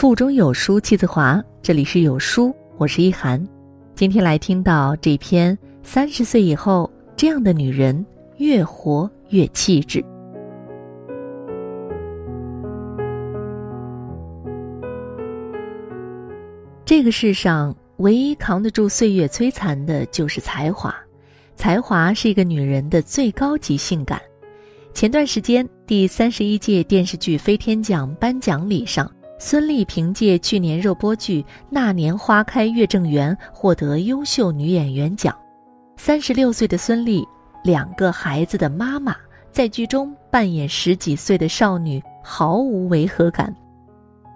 腹中有书气自华，这里是有书，我是一涵。今天来听到这篇：三十岁以后，这样的女人越活越气质。这个世上唯一扛得住岁月摧残的，就是才华。才华是一个女人的最高级性感。前段时间，第三十一届电视剧飞天奖颁奖礼上。孙俪凭借去年热播剧《那年花开月正圆》获得优秀女演员奖。三十六岁的孙俪，两个孩子的妈妈，在剧中扮演十几岁的少女，毫无违和感。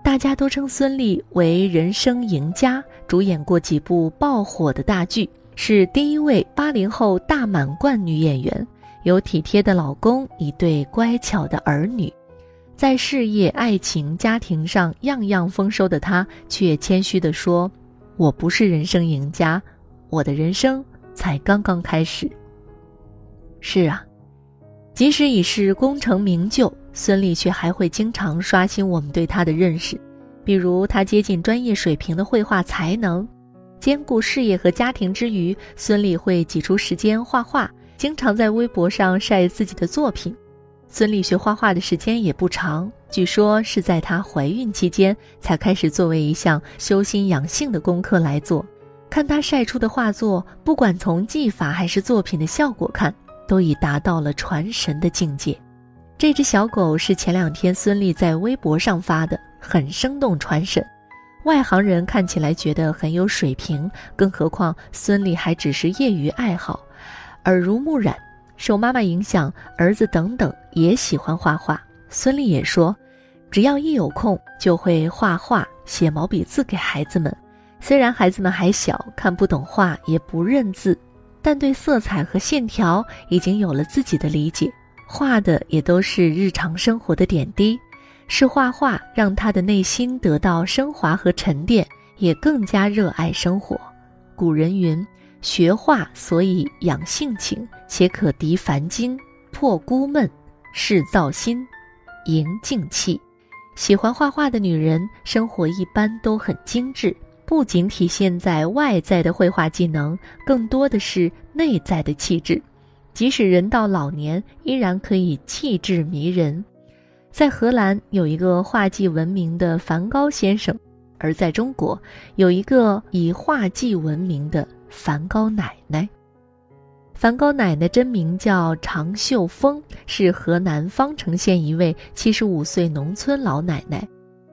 大家都称孙俪为人生赢家，主演过几部爆火的大剧，是第一位八零后大满贯女演员，有体贴的老公，一对乖巧的儿女。在事业、爱情、家庭上样样丰收的他，却谦虚地说：“我不是人生赢家，我的人生才刚刚开始。”是啊，即使已是功成名就，孙俪却还会经常刷新我们对她的认识。比如，她接近专业水平的绘画才能，兼顾事业和家庭之余，孙俪会挤出时间画画，经常在微博上晒自己的作品。孙俪学画画的时间也不长，据说是在她怀孕期间才开始作为一项修心养性的功课来做。看她晒出的画作，不管从技法还是作品的效果看，都已达到了传神的境界。这只小狗是前两天孙俪在微博上发的，很生动传神。外行人看起来觉得很有水平，更何况孙俪还只是业余爱好，耳濡目染。受妈妈影响，儿子等等也喜欢画画。孙俪也说，只要一有空就会画画、写毛笔字给孩子们。虽然孩子们还小，看不懂画，也不认字，但对色彩和线条已经有了自己的理解。画的也都是日常生活的点滴，是画画让他的内心得到升华和沉淀，也更加热爱生活。古人云。学画，所以养性情，且可涤烦筋、破孤闷、释躁心、迎静气。喜欢画画的女人，生活一般都很精致，不仅体现在外在的绘画技能，更多的是内在的气质。即使人到老年，依然可以气质迷人。在荷兰有一个画技闻名的梵高先生，而在中国有一个以画技闻名的。梵高奶奶，梵高奶奶真名叫常秀峰，是河南方城县一位七十五岁农村老奶奶。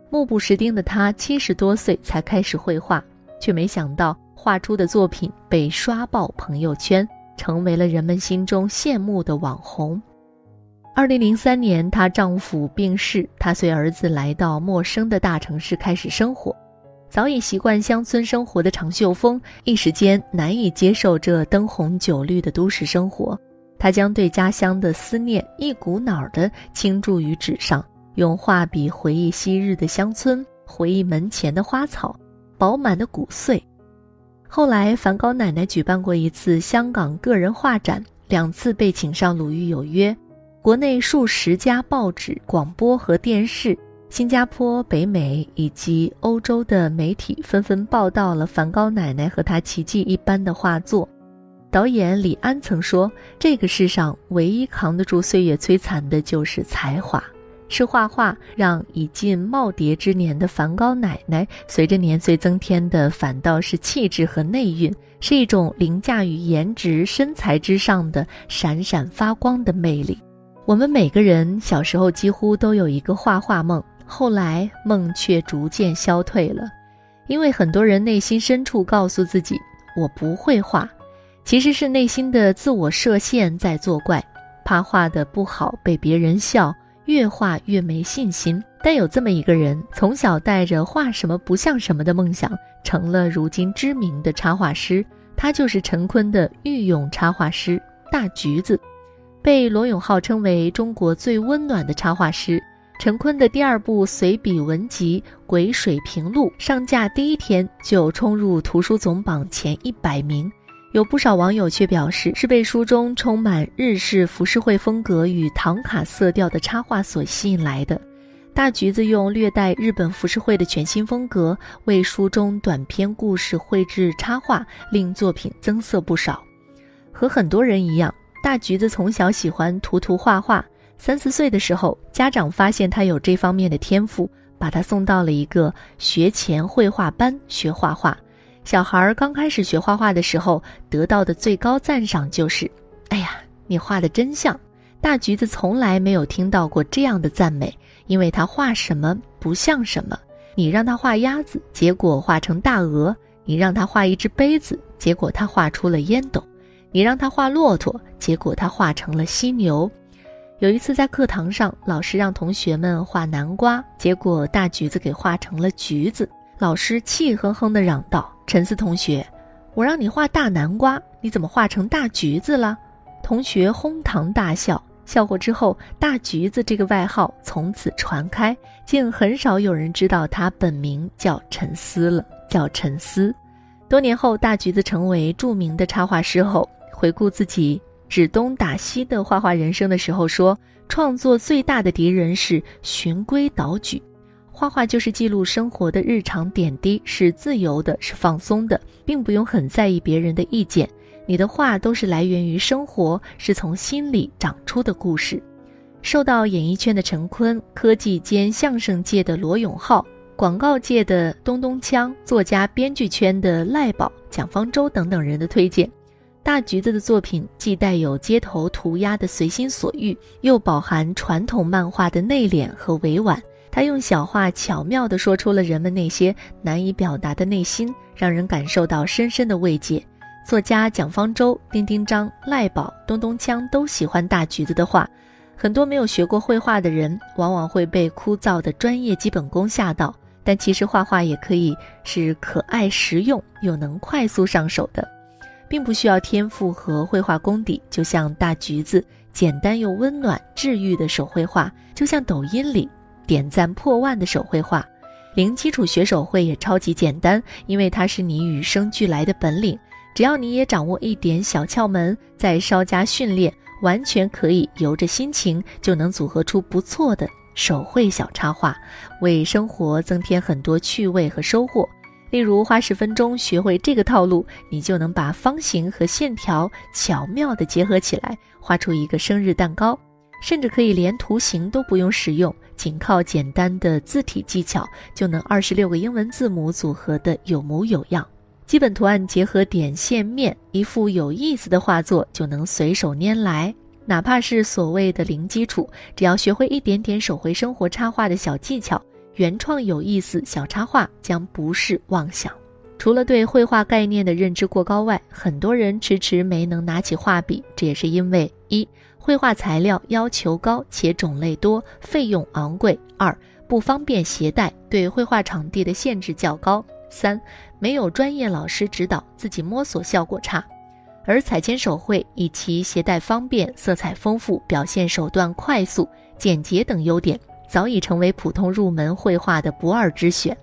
目不识丁的她，七十多岁才开始绘画，却没想到画出的作品被刷爆朋友圈，成为了人们心中羡慕的网红。二零零三年，她丈夫病逝，她随儿子来到陌生的大城市开始生活。早已习惯乡村生活的常秀峰，一时间难以接受这灯红酒绿的都市生活。他将对家乡的思念一股脑地倾注于纸上，用画笔回忆昔日的乡村，回忆门前的花草，饱满的谷穗。后来，梵高奶奶举办过一次香港个人画展，两次被请上《鲁豫有约》，国内数十家报纸、广播和电视。新加坡、北美以及欧洲的媒体纷纷报道了梵高奶奶和她奇迹一般的画作。导演李安曾说：“这个世上唯一扛得住岁月摧残的，就是才华。是画画让已近耄耋之年的梵高奶奶，随着年岁增添的，反倒是气质和内蕴，是一种凌驾于颜值、身材之上的闪闪发光的魅力。我们每个人小时候几乎都有一个画画梦。”后来梦却逐渐消退了，因为很多人内心深处告诉自己我不会画，其实是内心的自我设限在作怪，怕画的不好被别人笑，越画越没信心。但有这么一个人，从小带着画什么不像什么的梦想，成了如今知名的插画师。他就是陈坤的御用插画师大橘子，被罗永浩称为中国最温暖的插画师。陈坤的第二部随笔文集《鬼水平录》上架第一天就冲入图书总榜前一百名，有不少网友却表示是被书中充满日式浮世绘风格与唐卡色调的插画所吸引来的。大橘子用略带日本浮世绘的全新风格，为书中短篇故事绘制插画，令作品增色不少。和很多人一样，大橘子从小喜欢涂涂画画。三四岁的时候，家长发现他有这方面的天赋，把他送到了一个学前绘画班学画画。小孩刚开始学画画的时候，得到的最高赞赏就是：“哎呀，你画的真像！”大橘子从来没有听到过这样的赞美，因为他画什么不像什么。你让他画鸭子，结果画成大鹅；你让他画一只杯子，结果他画出了烟斗；你让他画骆驼，结果他画成了犀牛。有一次在课堂上，老师让同学们画南瓜，结果大橘子给画成了橘子。老师气哼哼地嚷道：“陈思同学，我让你画大南瓜，你怎么画成大橘子了？”同学哄堂大笑。笑过之后，大橘子这个外号从此传开，竟很少有人知道他本名叫陈思了。叫陈思。多年后，大橘子成为著名的插画师后，回顾自己。指东打西的画画人生的时候说，创作最大的敌人是循规蹈矩。画画就是记录生活的日常点滴，是自由的，是放松的，并不用很在意别人的意见。你的画都是来源于生活，是从心里长出的故事。受到演艺圈的陈坤、科技兼相声界的罗永浩、广告界的东东锵、作家编剧圈的赖宝、蒋方舟等等人的推荐。大橘子的作品既带有街头涂鸦的随心所欲，又饱含传统漫画的内敛和委婉。他用小话巧妙地说出了人们那些难以表达的内心，让人感受到深深的慰藉。作家蒋方舟、丁丁张、赖宝、东东锵都喜欢大橘子的画。很多没有学过绘画的人，往往会被枯燥的专业基本功吓到，但其实画画也可以是可爱、实用又能快速上手的。并不需要天赋和绘画功底，就像大橘子简单又温暖、治愈的手绘画，就像抖音里点赞破万的手绘画。零基础学手绘也超级简单，因为它是你与生俱来的本领。只要你也掌握一点小窍门，再稍加训练，完全可以由着心情就能组合出不错的手绘小插画，为生活增添很多趣味和收获。例如，花十分钟学会这个套路，你就能把方形和线条巧妙地结合起来，画出一个生日蛋糕。甚至可以连图形都不用使用，仅靠简单的字体技巧，就能二十六个英文字母组合的有模有样。基本图案结合点线面，一幅有意思的画作就能随手拈来。哪怕是所谓的零基础，只要学会一点点手绘生活插画的小技巧。原创有意思小插画将不是妄想。除了对绘画概念的认知过高外，很多人迟迟没能拿起画笔，这也是因为一绘画材料要求高且种类多，费用昂贵；二不方便携带，对绘画场地的限制较高；三没有专业老师指导，自己摸索效果差。而彩铅手绘以其携带方便、色彩丰富、表现手段快速、简洁等优点。早已成为普通入门绘画的不二之选，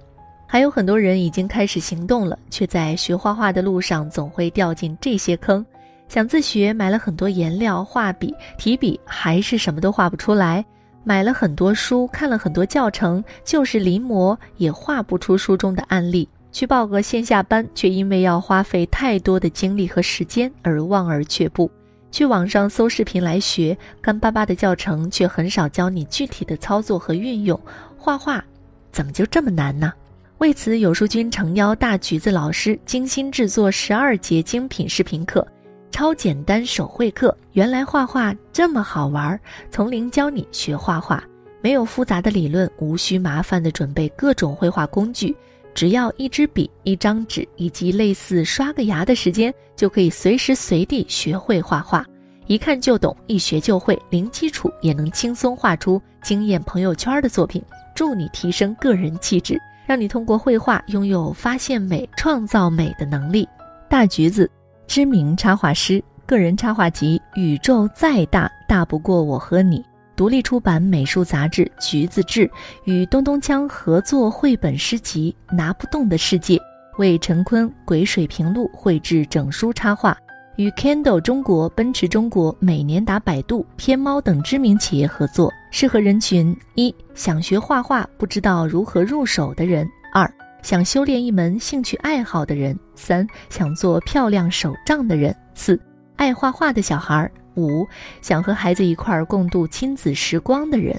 还有很多人已经开始行动了，却在学画画的路上总会掉进这些坑。想自学，买了很多颜料、画笔、提笔，还是什么都画不出来；买了很多书，看了很多教程，就是临摹也画不出书中的案例。去报个线下班，却因为要花费太多的精力和时间而望而却步。去网上搜视频来学，干巴巴的教程却很少教你具体的操作和运用。画画怎么就这么难呢？为此，有书君诚邀大橘子老师精心制作十二节精品视频课，超简单手绘课。原来画画这么好玩，从零教你学画画，没有复杂的理论，无需麻烦的准备各种绘画工具。只要一支笔、一张纸以及类似刷个牙的时间，就可以随时随地学会画画，一看就懂，一学就会，零基础也能轻松画出惊艳朋友圈的作品。助你提升个人气质，让你通过绘画拥有发现美、创造美的能力。大橘子，知名插画师，个人插画集《宇宙再大，大不过我和你》。独立出版美术杂志《橘子志》与东东锵合作绘本诗集《拿不动的世界》，为陈坤《鬼水平路》绘制整书插画，与 Kindle 中国、奔驰中国、美年达、百度、天猫等知名企业合作，适合人群：一、想学画画不知道如何入手的人；二、想修炼一门兴趣爱好的人；三、想做漂亮手账的人；四、爱画画的小孩儿；五、想和孩子一块儿共度亲子时光的人。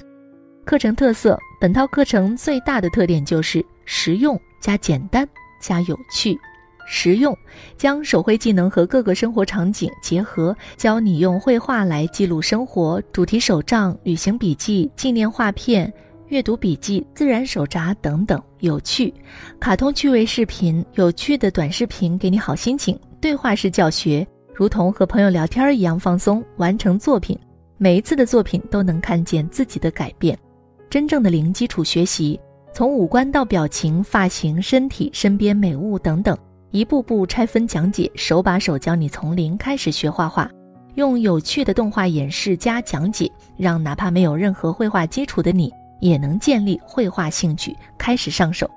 课程特色：本套课程最大的特点就是实用加简单加有趣。实用，将手绘技能和各个生活场景结合，教你用绘画来记录生活，主题手账、旅行笔记、纪念画片、阅读笔记、自然手札等等。有趣，卡通趣味视频，有趣的短视频给你好心情。对话式教学，如同和朋友聊天一样放松，完成作品。每一次的作品都能看见自己的改变。真正的零基础学习，从五官到表情、发型、身体、身边美物等等。一步步拆分讲解，手把手教你从零开始学画画，用有趣的动画演示加讲解，让哪怕没有任何绘画基础的你，也能建立绘画兴趣，开始上手。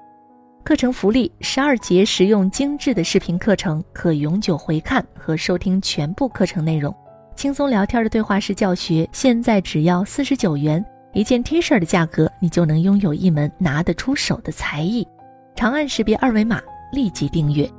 课程福利：十二节实用精致的视频课程，可永久回看和收听全部课程内容。轻松聊天的对话式教学，现在只要四十九元一件 T 恤的价格，你就能拥有一门拿得出手的才艺。长按识别二维码，立即订阅。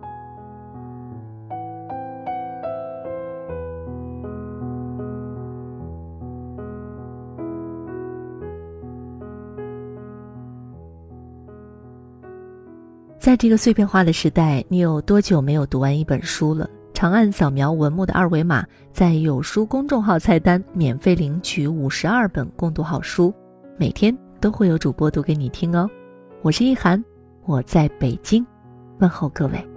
在这个碎片化的时代，你有多久没有读完一本书了？长按扫描文末的二维码，在有书公众号菜单免费领取五十二本共读好书，每天都会有主播读给你听哦。我是一涵，我在北京，问候各位。